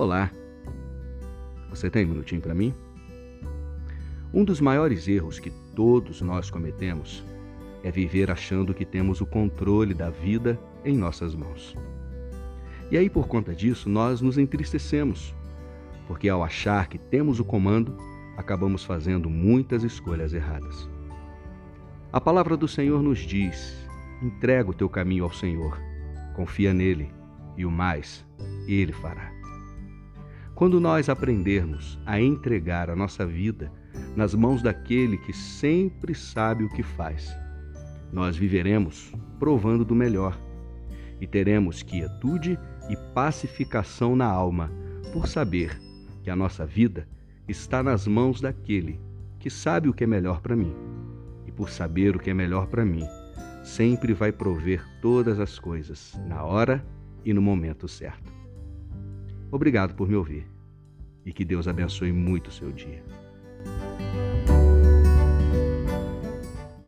Olá, você tem um minutinho para mim? Um dos maiores erros que todos nós cometemos é viver achando que temos o controle da vida em nossas mãos. E aí, por conta disso, nós nos entristecemos, porque ao achar que temos o comando, acabamos fazendo muitas escolhas erradas. A palavra do Senhor nos diz: entrega o teu caminho ao Senhor, confia nele, e o mais ele fará. Quando nós aprendermos a entregar a nossa vida nas mãos daquele que sempre sabe o que faz, nós viveremos provando do melhor e teremos quietude e pacificação na alma por saber que a nossa vida está nas mãos daquele que sabe o que é melhor para mim. E por saber o que é melhor para mim, sempre vai prover todas as coisas na hora e no momento certo. Obrigado por me ouvir e que Deus abençoe muito o seu dia.